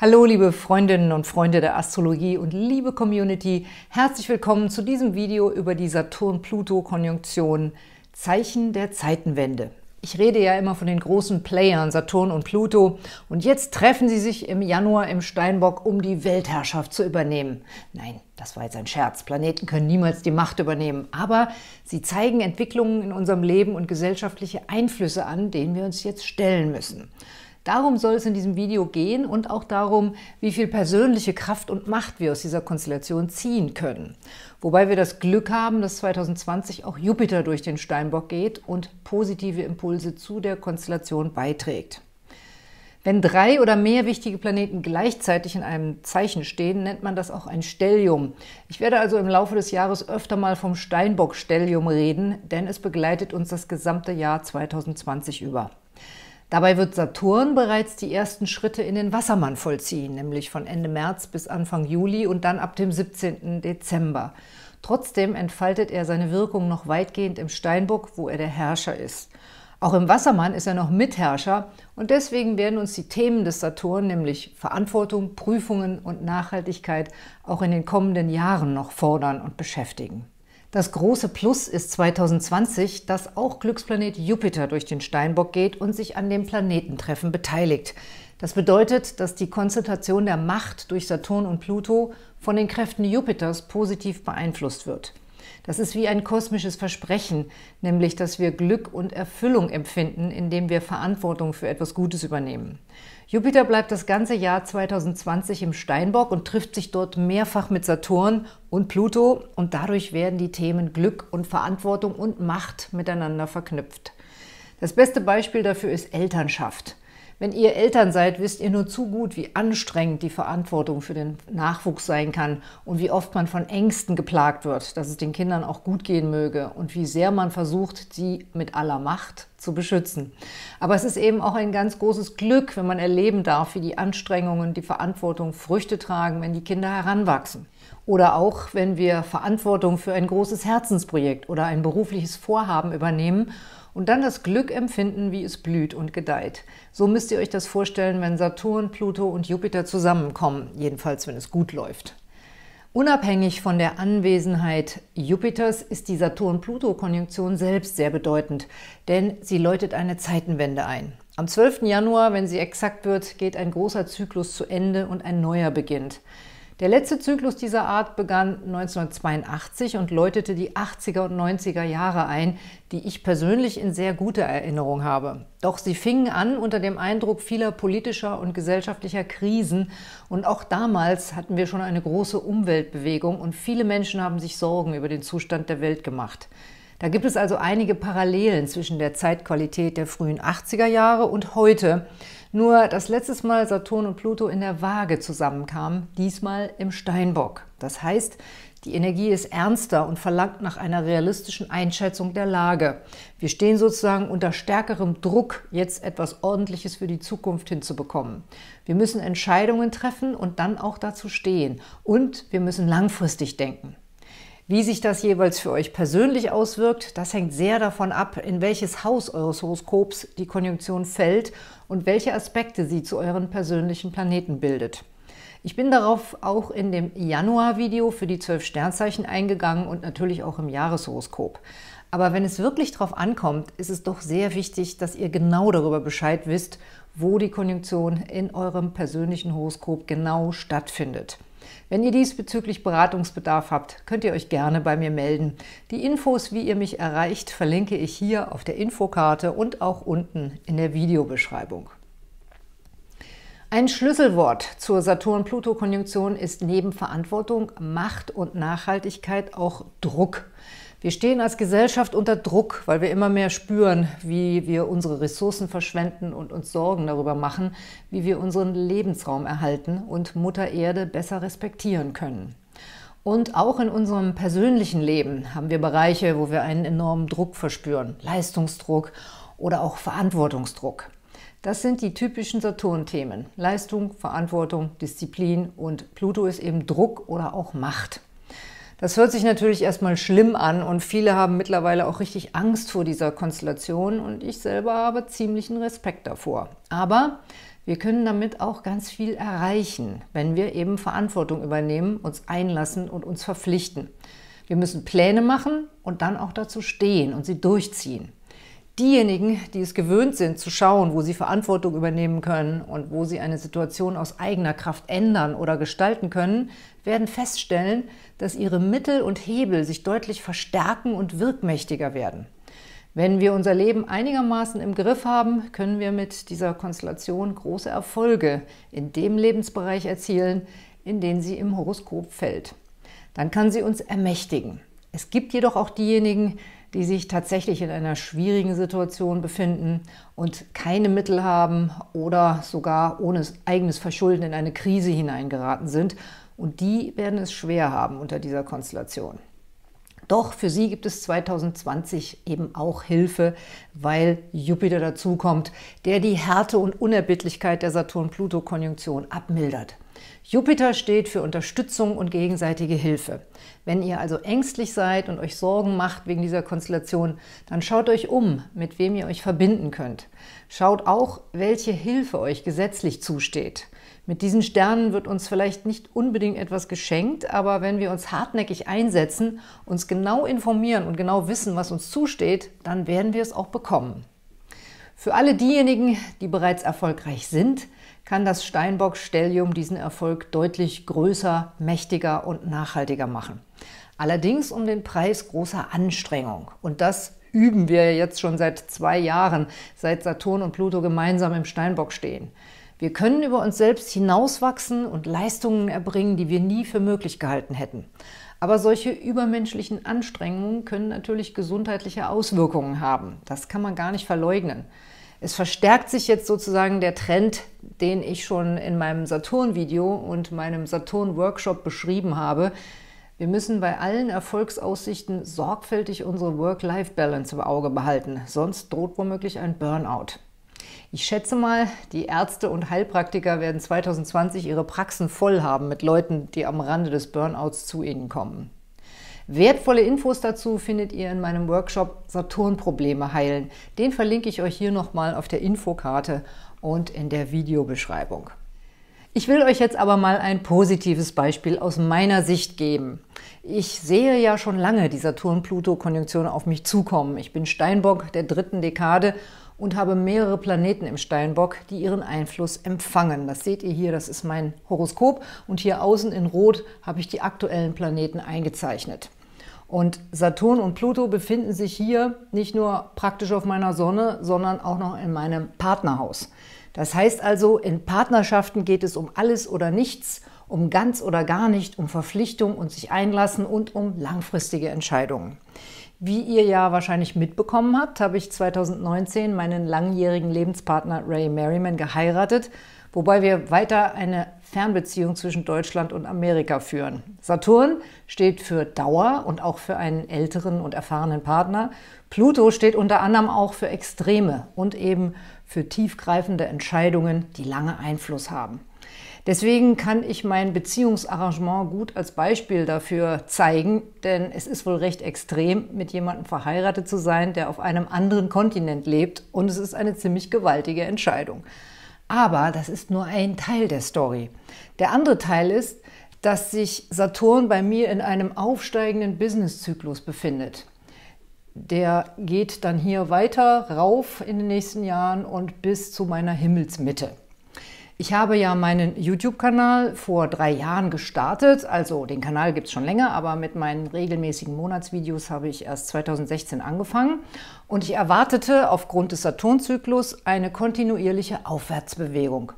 Hallo liebe Freundinnen und Freunde der Astrologie und liebe Community, herzlich willkommen zu diesem Video über die Saturn-Pluto-Konjunktion Zeichen der Zeitenwende. Ich rede ja immer von den großen Playern Saturn und Pluto und jetzt treffen sie sich im Januar im Steinbock, um die Weltherrschaft zu übernehmen. Nein, das war jetzt ein Scherz. Planeten können niemals die Macht übernehmen, aber sie zeigen Entwicklungen in unserem Leben und gesellschaftliche Einflüsse an, denen wir uns jetzt stellen müssen. Darum soll es in diesem Video gehen und auch darum, wie viel persönliche Kraft und Macht wir aus dieser Konstellation ziehen können. Wobei wir das Glück haben, dass 2020 auch Jupiter durch den Steinbock geht und positive Impulse zu der Konstellation beiträgt. Wenn drei oder mehr wichtige Planeten gleichzeitig in einem Zeichen stehen, nennt man das auch ein Stellium. Ich werde also im Laufe des Jahres öfter mal vom Steinbock-Stellium reden, denn es begleitet uns das gesamte Jahr 2020 über. Dabei wird Saturn bereits die ersten Schritte in den Wassermann vollziehen, nämlich von Ende März bis Anfang Juli und dann ab dem 17. Dezember. Trotzdem entfaltet er seine Wirkung noch weitgehend im Steinbock, wo er der Herrscher ist. Auch im Wassermann ist er noch Mitherrscher und deswegen werden uns die Themen des Saturn, nämlich Verantwortung, Prüfungen und Nachhaltigkeit, auch in den kommenden Jahren noch fordern und beschäftigen. Das große Plus ist 2020, dass auch Glücksplanet Jupiter durch den Steinbock geht und sich an dem Planetentreffen beteiligt. Das bedeutet, dass die Konzentration der Macht durch Saturn und Pluto von den Kräften Jupiters positiv beeinflusst wird. Das ist wie ein kosmisches Versprechen, nämlich dass wir Glück und Erfüllung empfinden, indem wir Verantwortung für etwas Gutes übernehmen. Jupiter bleibt das ganze Jahr 2020 im Steinbock und trifft sich dort mehrfach mit Saturn und Pluto und dadurch werden die Themen Glück und Verantwortung und Macht miteinander verknüpft. Das beste Beispiel dafür ist Elternschaft. Wenn ihr Eltern seid, wisst ihr nur zu gut, wie anstrengend die Verantwortung für den Nachwuchs sein kann und wie oft man von Ängsten geplagt wird, dass es den Kindern auch gut gehen möge und wie sehr man versucht, sie mit aller Macht zu beschützen. Aber es ist eben auch ein ganz großes Glück, wenn man erleben darf, wie die Anstrengungen, die Verantwortung Früchte tragen, wenn die Kinder heranwachsen. Oder auch, wenn wir Verantwortung für ein großes Herzensprojekt oder ein berufliches Vorhaben übernehmen und dann das Glück empfinden, wie es blüht und gedeiht. So müsst ihr euch das vorstellen, wenn Saturn, Pluto und Jupiter zusammenkommen, jedenfalls wenn es gut läuft. Unabhängig von der Anwesenheit Jupiters ist die Saturn-Pluto-Konjunktion selbst sehr bedeutend, denn sie läutet eine Zeitenwende ein. Am 12. Januar, wenn sie exakt wird, geht ein großer Zyklus zu Ende und ein neuer beginnt. Der letzte Zyklus dieser Art begann 1982 und läutete die 80er und 90er Jahre ein, die ich persönlich in sehr guter Erinnerung habe. Doch sie fingen an unter dem Eindruck vieler politischer und gesellschaftlicher Krisen und auch damals hatten wir schon eine große Umweltbewegung und viele Menschen haben sich Sorgen über den Zustand der Welt gemacht. Da gibt es also einige Parallelen zwischen der Zeitqualität der frühen 80er Jahre und heute, nur, dass letztes Mal Saturn und Pluto in der Waage zusammenkamen, diesmal im Steinbock. Das heißt, die Energie ist ernster und verlangt nach einer realistischen Einschätzung der Lage. Wir stehen sozusagen unter stärkerem Druck, jetzt etwas Ordentliches für die Zukunft hinzubekommen. Wir müssen Entscheidungen treffen und dann auch dazu stehen. Und wir müssen langfristig denken. Wie sich das jeweils für euch persönlich auswirkt, das hängt sehr davon ab, in welches Haus eures Horoskops die Konjunktion fällt und welche Aspekte sie zu euren persönlichen Planeten bildet. Ich bin darauf auch in dem Januar-Video für die zwölf Sternzeichen eingegangen und natürlich auch im Jahreshoroskop. Aber wenn es wirklich darauf ankommt, ist es doch sehr wichtig, dass ihr genau darüber Bescheid wisst, wo die Konjunktion in eurem persönlichen Horoskop genau stattfindet. Wenn ihr diesbezüglich Beratungsbedarf habt, könnt ihr euch gerne bei mir melden. Die Infos, wie ihr mich erreicht, verlinke ich hier auf der Infokarte und auch unten in der Videobeschreibung. Ein Schlüsselwort zur Saturn-Pluto-Konjunktion ist neben Verantwortung, Macht und Nachhaltigkeit auch Druck. Wir stehen als Gesellschaft unter Druck, weil wir immer mehr spüren, wie wir unsere Ressourcen verschwenden und uns Sorgen darüber machen, wie wir unseren Lebensraum erhalten und Mutter Erde besser respektieren können. Und auch in unserem persönlichen Leben haben wir Bereiche, wo wir einen enormen Druck verspüren, Leistungsdruck oder auch Verantwortungsdruck. Das sind die typischen Saturn-Themen. Leistung, Verantwortung, Disziplin und Pluto ist eben Druck oder auch Macht. Das hört sich natürlich erstmal schlimm an und viele haben mittlerweile auch richtig Angst vor dieser Konstellation und ich selber habe ziemlichen Respekt davor. Aber wir können damit auch ganz viel erreichen, wenn wir eben Verantwortung übernehmen, uns einlassen und uns verpflichten. Wir müssen Pläne machen und dann auch dazu stehen und sie durchziehen. Diejenigen, die es gewöhnt sind, zu schauen, wo sie Verantwortung übernehmen können und wo sie eine Situation aus eigener Kraft ändern oder gestalten können, werden feststellen, dass ihre Mittel und Hebel sich deutlich verstärken und wirkmächtiger werden. Wenn wir unser Leben einigermaßen im Griff haben, können wir mit dieser Konstellation große Erfolge in dem Lebensbereich erzielen, in den sie im Horoskop fällt. Dann kann sie uns ermächtigen. Es gibt jedoch auch diejenigen, die sich tatsächlich in einer schwierigen Situation befinden und keine Mittel haben oder sogar ohne eigenes Verschulden in eine Krise hineingeraten sind. Und die werden es schwer haben unter dieser Konstellation. Doch für sie gibt es 2020 eben auch Hilfe, weil Jupiter dazukommt, der die Härte und Unerbittlichkeit der Saturn-Pluto-Konjunktion abmildert. Jupiter steht für Unterstützung und gegenseitige Hilfe. Wenn ihr also ängstlich seid und euch Sorgen macht wegen dieser Konstellation, dann schaut euch um, mit wem ihr euch verbinden könnt. Schaut auch, welche Hilfe euch gesetzlich zusteht. Mit diesen Sternen wird uns vielleicht nicht unbedingt etwas geschenkt, aber wenn wir uns hartnäckig einsetzen, uns genau informieren und genau wissen, was uns zusteht, dann werden wir es auch bekommen. Für alle diejenigen, die bereits erfolgreich sind, kann das Steinbock-Stellium diesen Erfolg deutlich größer, mächtiger und nachhaltiger machen. Allerdings um den Preis großer Anstrengung. Und das üben wir jetzt schon seit zwei Jahren, seit Saturn und Pluto gemeinsam im Steinbock stehen. Wir können über uns selbst hinauswachsen und Leistungen erbringen, die wir nie für möglich gehalten hätten. Aber solche übermenschlichen Anstrengungen können natürlich gesundheitliche Auswirkungen haben. Das kann man gar nicht verleugnen. Es verstärkt sich jetzt sozusagen der Trend, den ich schon in meinem Saturn-Video und meinem Saturn-Workshop beschrieben habe. Wir müssen bei allen Erfolgsaussichten sorgfältig unsere Work-Life-Balance im Auge behalten, sonst droht womöglich ein Burnout. Ich schätze mal, die Ärzte und Heilpraktiker werden 2020 ihre Praxen voll haben mit Leuten, die am Rande des Burnouts zu ihnen kommen. Wertvolle Infos dazu findet ihr in meinem Workshop Saturn-Probleme heilen. Den verlinke ich euch hier nochmal auf der Infokarte und in der Videobeschreibung. Ich will euch jetzt aber mal ein positives Beispiel aus meiner Sicht geben. Ich sehe ja schon lange die Saturn-Pluto-Konjunktion auf mich zukommen. Ich bin Steinbock der dritten Dekade und habe mehrere Planeten im Steinbock, die ihren Einfluss empfangen. Das seht ihr hier, das ist mein Horoskop und hier außen in Rot habe ich die aktuellen Planeten eingezeichnet. Und Saturn und Pluto befinden sich hier nicht nur praktisch auf meiner Sonne, sondern auch noch in meinem Partnerhaus. Das heißt also, in Partnerschaften geht es um alles oder nichts, um ganz oder gar nicht, um Verpflichtung und sich einlassen und um langfristige Entscheidungen. Wie ihr ja wahrscheinlich mitbekommen habt, habe ich 2019 meinen langjährigen Lebenspartner Ray Merriman geheiratet, wobei wir weiter eine Fernbeziehung zwischen Deutschland und Amerika führen. Saturn steht für Dauer und auch für einen älteren und erfahrenen Partner. Pluto steht unter anderem auch für Extreme und eben für tiefgreifende Entscheidungen, die lange Einfluss haben. Deswegen kann ich mein Beziehungsarrangement gut als Beispiel dafür zeigen, denn es ist wohl recht extrem, mit jemandem verheiratet zu sein, der auf einem anderen Kontinent lebt und es ist eine ziemlich gewaltige Entscheidung. Aber das ist nur ein Teil der Story. Der andere Teil ist, dass sich Saturn bei mir in einem aufsteigenden Businesszyklus befindet. Der geht dann hier weiter rauf in den nächsten Jahren und bis zu meiner Himmelsmitte. Ich habe ja meinen YouTube-Kanal vor drei Jahren gestartet. Also den Kanal gibt es schon länger, aber mit meinen regelmäßigen Monatsvideos habe ich erst 2016 angefangen. Und ich erwartete aufgrund des Saturnzyklus eine kontinuierliche Aufwärtsbewegung.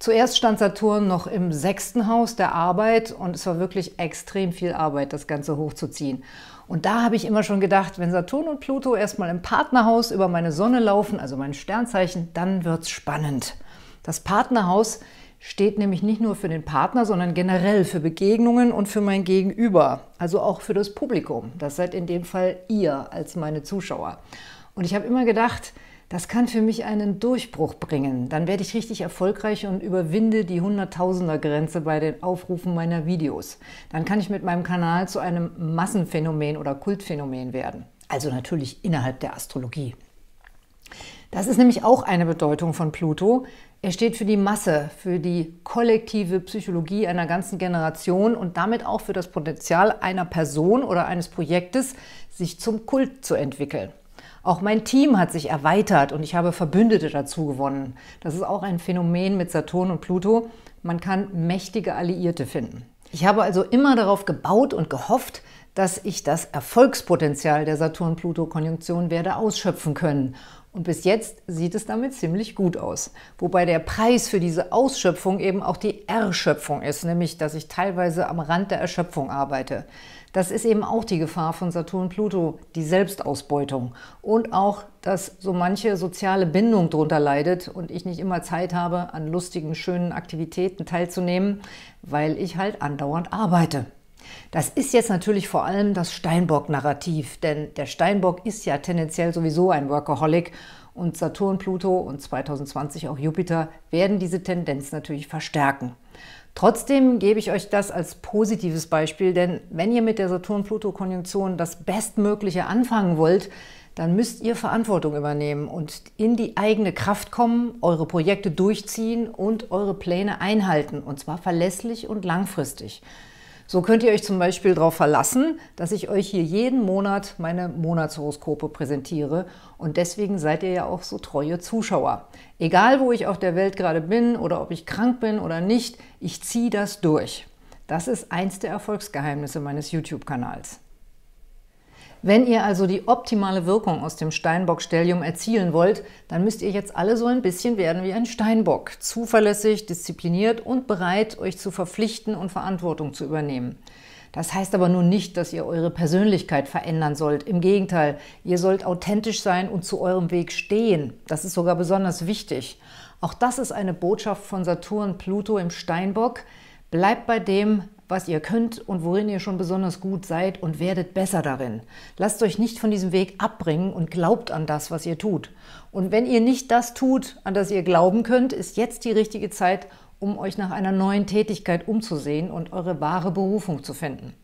Zuerst stand Saturn noch im sechsten Haus der Arbeit und es war wirklich extrem viel Arbeit, das Ganze hochzuziehen. Und da habe ich immer schon gedacht, wenn Saturn und Pluto erstmal im Partnerhaus über meine Sonne laufen, also mein Sternzeichen, dann wird es spannend. Das Partnerhaus steht nämlich nicht nur für den Partner, sondern generell für Begegnungen und für mein Gegenüber, also auch für das Publikum. Das seid in dem Fall ihr als meine Zuschauer. Und ich habe immer gedacht, Das kann für mich einen Durchbruch bringen. Dann werde ich richtig erfolgreich und überwinde die Hunderttausender-Grenze bei den Aufrufen meiner Videos. Dann kann ich mit meinem Kanal zu einem Massenphänomen oder Kultphänomen werden. Also natürlich innerhalb der Astrologie. Das ist nämlich auch eine Bedeutung von Pluto. Er steht für die Masse, für die kollektive Psychologie einer ganzen Generation und damit auch für das Potenzial einer Person oder eines Projektes, sich zum Kult zu entwickeln. Auch mein Team hat sich erweitert und ich habe Verbündete dazu gewonnen. Das ist auch ein Phänomen mit Saturn und Pluto. Man kann mächtige Alliierte finden. Ich habe also immer darauf gebaut und gehofft, dass ich das Erfolgspotenzial der Saturn-Pluto-Konjunktion werde ausschöpfen können. Und bis jetzt sieht es damit ziemlich gut aus. Wobei der Preis für diese Ausschöpfung eben auch die Erschöpfung ist, nämlich dass ich teilweise am Rand der Erschöpfung arbeite. Das ist eben auch die Gefahr von Saturn-Pluto, die Selbstausbeutung. Und auch, dass so manche soziale Bindung darunter leidet und ich nicht immer Zeit habe, an lustigen, schönen Aktivitäten teilzunehmen, weil ich halt andauernd arbeite. Das ist jetzt natürlich vor allem das Steinbock-Narrativ, denn der Steinbock ist ja tendenziell sowieso ein Workaholic und Saturn, Pluto und 2020 auch Jupiter werden diese Tendenz natürlich verstärken. Trotzdem gebe ich euch das als positives Beispiel, denn wenn ihr mit der Saturn-Pluto-Konjunktion das Bestmögliche anfangen wollt, dann müsst ihr Verantwortung übernehmen und in die eigene Kraft kommen, eure Projekte durchziehen und eure Pläne einhalten, und zwar verlässlich und langfristig. So könnt ihr euch zum Beispiel darauf verlassen, dass ich euch hier jeden Monat meine Monatshoroskope präsentiere und deswegen seid ihr ja auch so treue Zuschauer. Egal, wo ich auf der Welt gerade bin oder ob ich krank bin oder nicht, ich ziehe das durch. Das ist eins der Erfolgsgeheimnisse meines YouTube-Kanals. Wenn ihr also die optimale Wirkung aus dem Steinbock-Stellium erzielen wollt, dann müsst ihr jetzt alle so ein bisschen werden wie ein Steinbock. Zuverlässig, diszipliniert und bereit, euch zu verpflichten und Verantwortung zu übernehmen. Das heißt aber nun nicht, dass ihr eure Persönlichkeit verändern sollt. Im Gegenteil, ihr sollt authentisch sein und zu eurem Weg stehen. Das ist sogar besonders wichtig. Auch das ist eine Botschaft von Saturn Pluto im Steinbock. Bleibt bei dem, was ihr könnt und worin ihr schon besonders gut seid und werdet besser darin. Lasst euch nicht von diesem Weg abbringen und glaubt an das, was ihr tut. Und wenn ihr nicht das tut, an das ihr glauben könnt, ist jetzt die richtige Zeit, um euch nach einer neuen Tätigkeit umzusehen und eure wahre Berufung zu finden.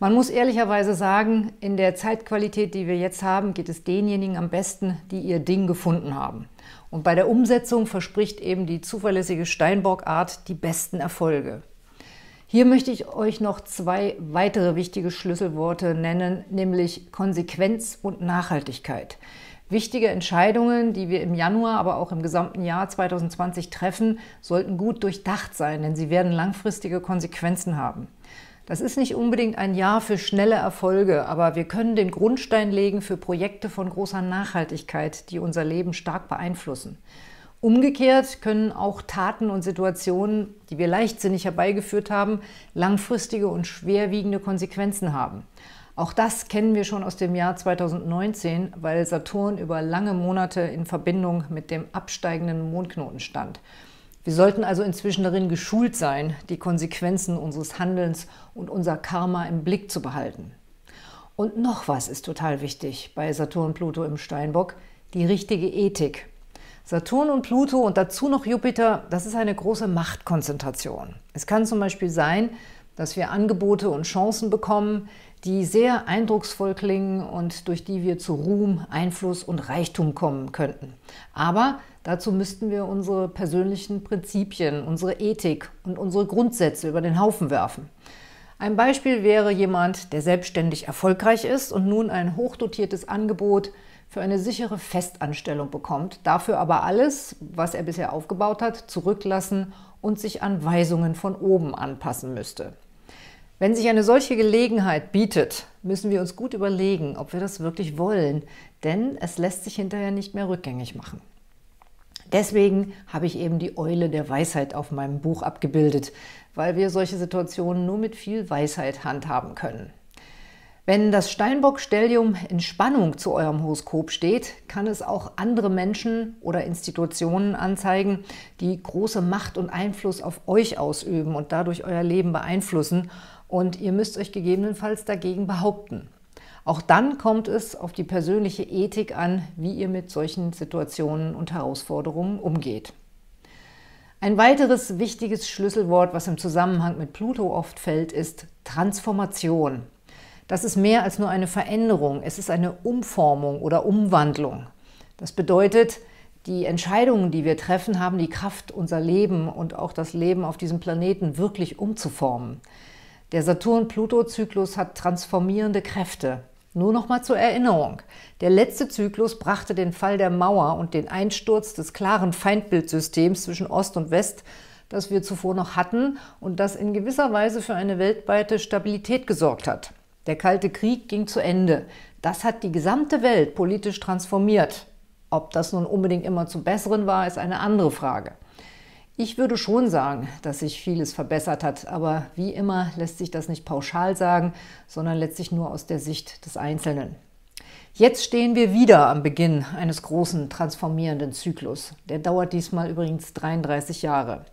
Man muss ehrlicherweise sagen, in der Zeitqualität, die wir jetzt haben, geht es denjenigen am besten, die ihr Ding gefunden haben. Und bei der Umsetzung verspricht eben die zuverlässige Steinbock-Art die besten Erfolge. Hier möchte ich euch noch zwei weitere wichtige Schlüsselworte nennen, nämlich Konsequenz und Nachhaltigkeit. Wichtige Entscheidungen, die wir im Januar, aber auch im gesamten Jahr 2020 treffen, sollten gut durchdacht sein, denn sie werden langfristige Konsequenzen haben. Das ist nicht unbedingt ein Jahr für schnelle Erfolge, aber wir können den Grundstein legen für Projekte von großer Nachhaltigkeit, die unser Leben stark beeinflussen. Umgekehrt können auch Taten und Situationen, die wir leichtsinnig herbeigeführt haben, langfristige und schwerwiegende Konsequenzen haben. Auch das kennen wir schon aus dem Jahr 2019, weil Saturn über lange Monate in Verbindung mit dem absteigenden Mondknoten stand. Wir sollten also inzwischen darin geschult sein, die Konsequenzen unseres Handelns und unser Karma im Blick zu behalten. Und noch was ist total wichtig bei Saturn-Pluto im Steinbock, die richtige Ethik. Saturn und Pluto und dazu noch Jupiter, das ist eine große Machtkonzentration. Es kann zum Beispiel sein, dass wir Angebote und Chancen bekommen, die sehr eindrucksvoll klingen und durch die wir zu Ruhm, Einfluss und Reichtum kommen könnten. Aber dazu müssten wir unsere persönlichen Prinzipien, unsere Ethik und unsere Grundsätze über den Haufen werfen. Ein Beispiel wäre jemand, der selbstständig erfolgreich ist und nun ein hochdotiertes Angebot für eine sichere Festanstellung bekommt, dafür aber alles, was er bisher aufgebaut hat, zurücklassen und sich an Weisungen von oben anpassen müsste. Wenn sich eine solche Gelegenheit bietet, müssen wir uns gut überlegen, ob wir das wirklich wollen, denn es lässt sich hinterher nicht mehr rückgängig machen. Deswegen habe ich eben die Eule der Weisheit auf meinem Buch abgebildet, weil wir solche Situationen nur mit viel Weisheit handhaben können. Wenn das Steinbock-Stellium in Spannung zu eurem Horoskop steht, kann es auch andere Menschen oder Institutionen anzeigen, die große Macht und Einfluss auf euch ausüben und dadurch euer Leben beeinflussen. Und ihr müsst euch gegebenenfalls dagegen behaupten. Auch dann kommt es auf die persönliche Ethik an, wie ihr mit solchen Situationen und Herausforderungen umgeht. Ein weiteres wichtiges Schlüsselwort, was im Zusammenhang mit Pluto oft fällt, ist Transformation. Das ist mehr als nur eine Veränderung, es ist eine Umformung oder Umwandlung. Das bedeutet, die Entscheidungen, die wir treffen, haben die Kraft, unser Leben und auch das Leben auf diesem Planeten wirklich umzuformen. Der Saturn-Pluto-Zyklus hat transformierende Kräfte. Nur noch mal zur Erinnerung. Der letzte Zyklus brachte den Fall der Mauer und den Einsturz des klaren Feindbildsystems zwischen Ost und West, das wir zuvor noch hatten und das in gewisser Weise für eine weltweite Stabilität gesorgt hat. Der Kalte Krieg ging zu Ende. Das hat die gesamte Welt politisch transformiert. Ob das nun unbedingt immer zum Besseren war, ist eine andere Frage. Ich würde schon sagen, dass sich vieles verbessert hat, aber wie immer lässt sich das nicht pauschal sagen, sondern letztlich nur aus der Sicht des Einzelnen. Jetzt stehen wir wieder am Beginn eines großen transformierenden Zyklus. Der dauert diesmal übrigens 33 Jahre.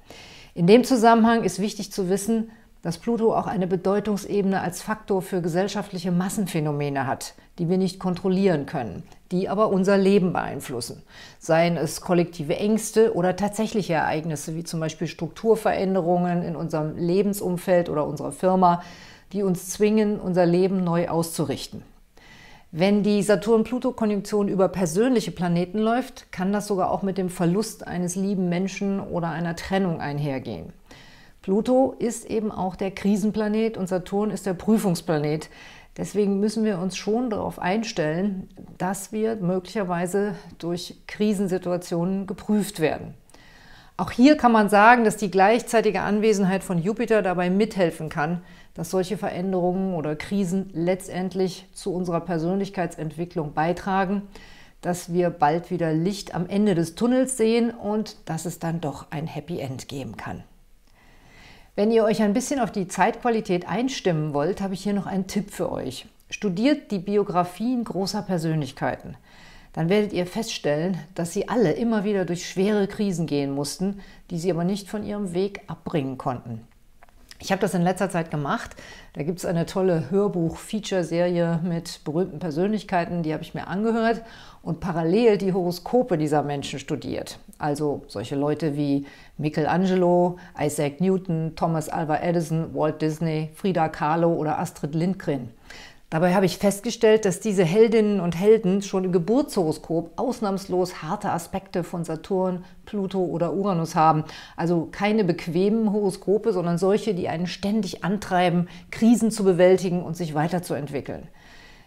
In dem Zusammenhang ist wichtig zu wissen, dass Pluto auch eine Bedeutungsebene als Faktor für gesellschaftliche Massenphänomene hat, die wir nicht kontrollieren können, die aber unser Leben beeinflussen. Seien es kollektive Ängste oder tatsächliche Ereignisse, wie zum Beispiel Strukturveränderungen in unserem Lebensumfeld oder unserer Firma, die uns zwingen, unser Leben neu auszurichten. Wenn die Saturn-Pluto-Konjunktion über persönliche Planeten läuft, kann das sogar auch mit dem Verlust eines lieben Menschen oder einer Trennung einhergehen. Pluto ist eben auch der Krisenplanet und Saturn ist der Prüfungsplanet. Deswegen müssen wir uns schon darauf einstellen, dass wir möglicherweise durch Krisensituationen geprüft werden. Auch hier kann man sagen, dass die gleichzeitige Anwesenheit von Jupiter dabei mithelfen kann, dass solche Veränderungen oder Krisen letztendlich zu unserer Persönlichkeitsentwicklung beitragen, dass wir bald wieder Licht am Ende des Tunnels sehen und dass es dann doch ein Happy End geben kann. Wenn ihr euch ein bisschen auf die Zeitqualität einstimmen wollt, habe ich hier noch einen Tipp für euch. Studiert die Biografien großer Persönlichkeiten. Dann werdet ihr feststellen, dass sie alle immer wieder durch schwere Krisen gehen mussten, die sie aber nicht von ihrem Weg abbringen konnten. Ich habe das in letzter Zeit gemacht. Da gibt es eine tolle Hörbuch-Feature-Serie mit berühmten Persönlichkeiten, die habe ich mir angehört und parallel die Horoskope dieser Menschen studiert. Also solche Leute wie Michelangelo, Isaac Newton, Thomas Alva Edison, Walt Disney, Frida Kahlo oder Astrid Lindgren. Dabei habe ich festgestellt, dass diese Heldinnen und Helden schon im Geburtshoroskop ausnahmslos harte Aspekte von Saturn, Pluto oder Uranus haben. Also keine bequemen Horoskope, sondern solche, die einen ständig antreiben, Krisen zu bewältigen und sich weiterzuentwickeln.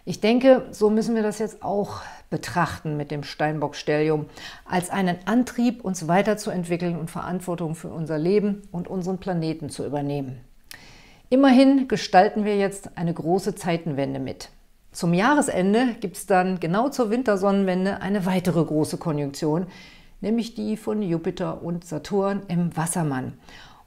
Ich denke, so müssen wir das jetzt auch betrachten mit dem Steinbock-Stellium, als einen Antrieb, uns weiterzuentwickeln und Verantwortung für unser Leben und unseren Planeten zu übernehmen. Immerhin gestalten wir jetzt eine große Zeitenwende mit. Zum Jahresende gibt es dann genau zur Wintersonnenwende eine weitere große Konjunktion, nämlich die von Jupiter und Saturn im Wassermann.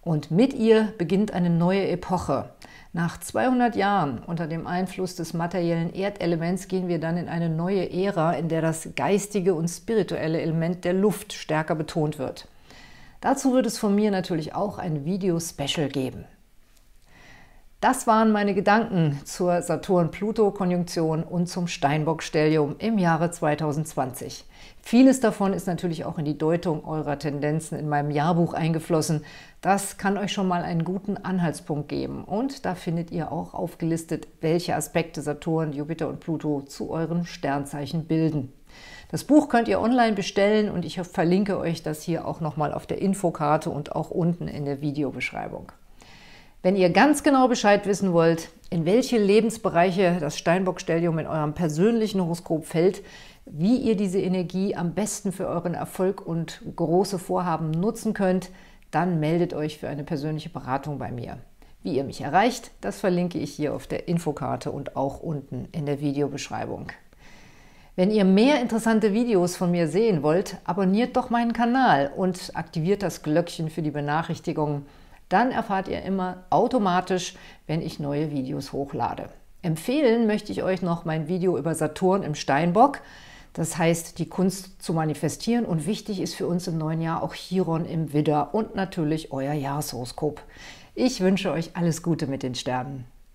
Und mit ihr beginnt eine neue Epoche. Nach 200 Jahren unter dem Einfluss des materiellen Erdelements gehen wir dann in eine neue Ära, in der das geistige und spirituelle Element der Luft stärker betont wird. Dazu wird es von mir natürlich auch ein Video-Special geben. Das waren meine Gedanken zur Saturn-Pluto-Konjunktion und zum Steinbock-Stellium im Jahre 2020. Vieles davon ist natürlich auch in die Deutung eurer Tendenzen in meinem Jahrbuch eingeflossen. Das kann euch schon mal einen guten Anhaltspunkt geben. Und da findet ihr auch aufgelistet, welche Aspekte Saturn, Jupiter und Pluto zu euren Sternzeichen bilden. Das Buch könnt ihr online bestellen und ich verlinke euch das hier auch nochmal auf der Infokarte und auch unten in der Videobeschreibung. Wenn ihr ganz genau Bescheid wissen wollt, in welche Lebensbereiche das Steinbock-Stellium in eurem persönlichen Horoskop fällt, wie ihr diese Energie am besten für euren Erfolg und große Vorhaben nutzen könnt, dann meldet euch für eine persönliche Beratung bei mir. Wie ihr mich erreicht, das verlinke ich hier auf der Infokarte und auch unten in der Videobeschreibung. Wenn ihr mehr interessante Videos von mir sehen wollt, abonniert doch meinen Kanal und aktiviert das Glöckchen für die Benachrichtigungen, dann erfahrt ihr immer automatisch, wenn ich neue Videos hochlade. Empfehlen möchte ich euch noch mein Video über Saturn im Steinbock. Das heißt, die Kunst zu manifestieren und wichtig ist für uns im neuen Jahr auch Chiron im Widder und natürlich euer Jahreshoroskop. Ich wünsche euch alles Gute mit den Sternen.